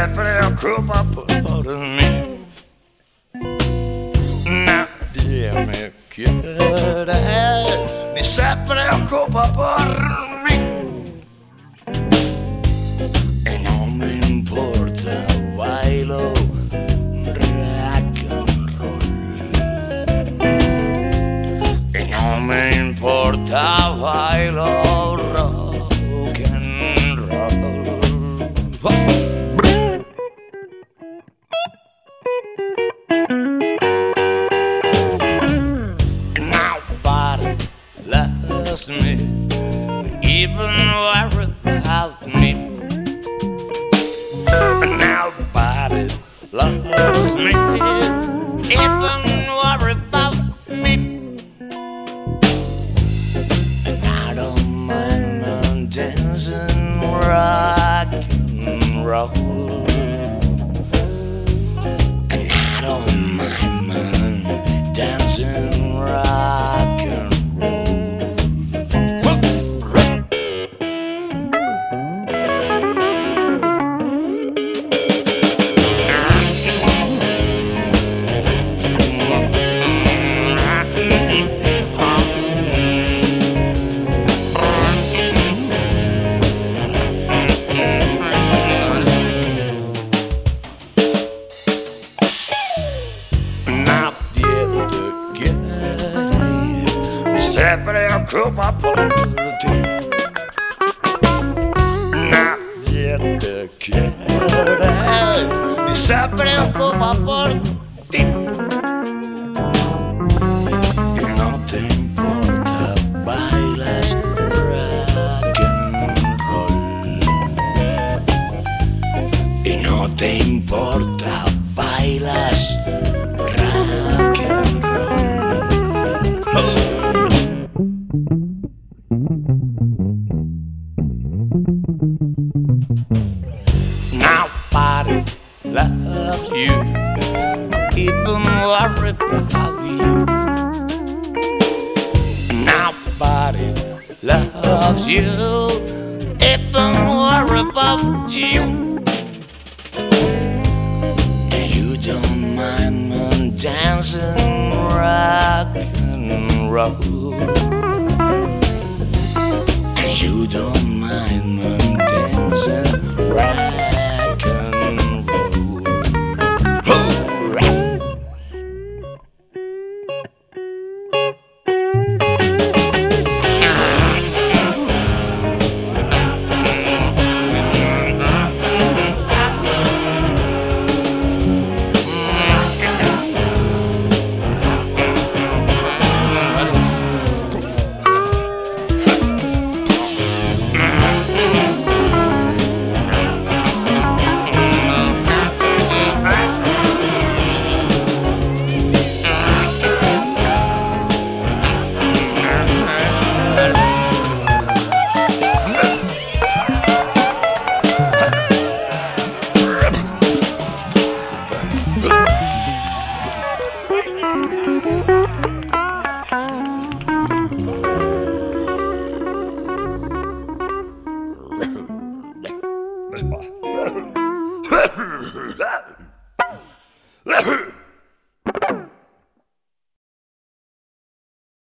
se preoccupa por me. Nadie me quiere ni se preoccupa por me. E non mi importa, bailo rock and non mi importa, vai lo... loves me, even worry about me. And nobody loves me, even worry about me. And I don't mind dancing rock and roll. Se preocupa por ti. Nadie te quiere, ni se preocupa por ti. Y no te importa, bailas rock and roll. Y no te importa, bailas Loves you, even worry about you. Nobody loves you, even worry about you. And you don't mind dancing rock and roll. Ha ha ha!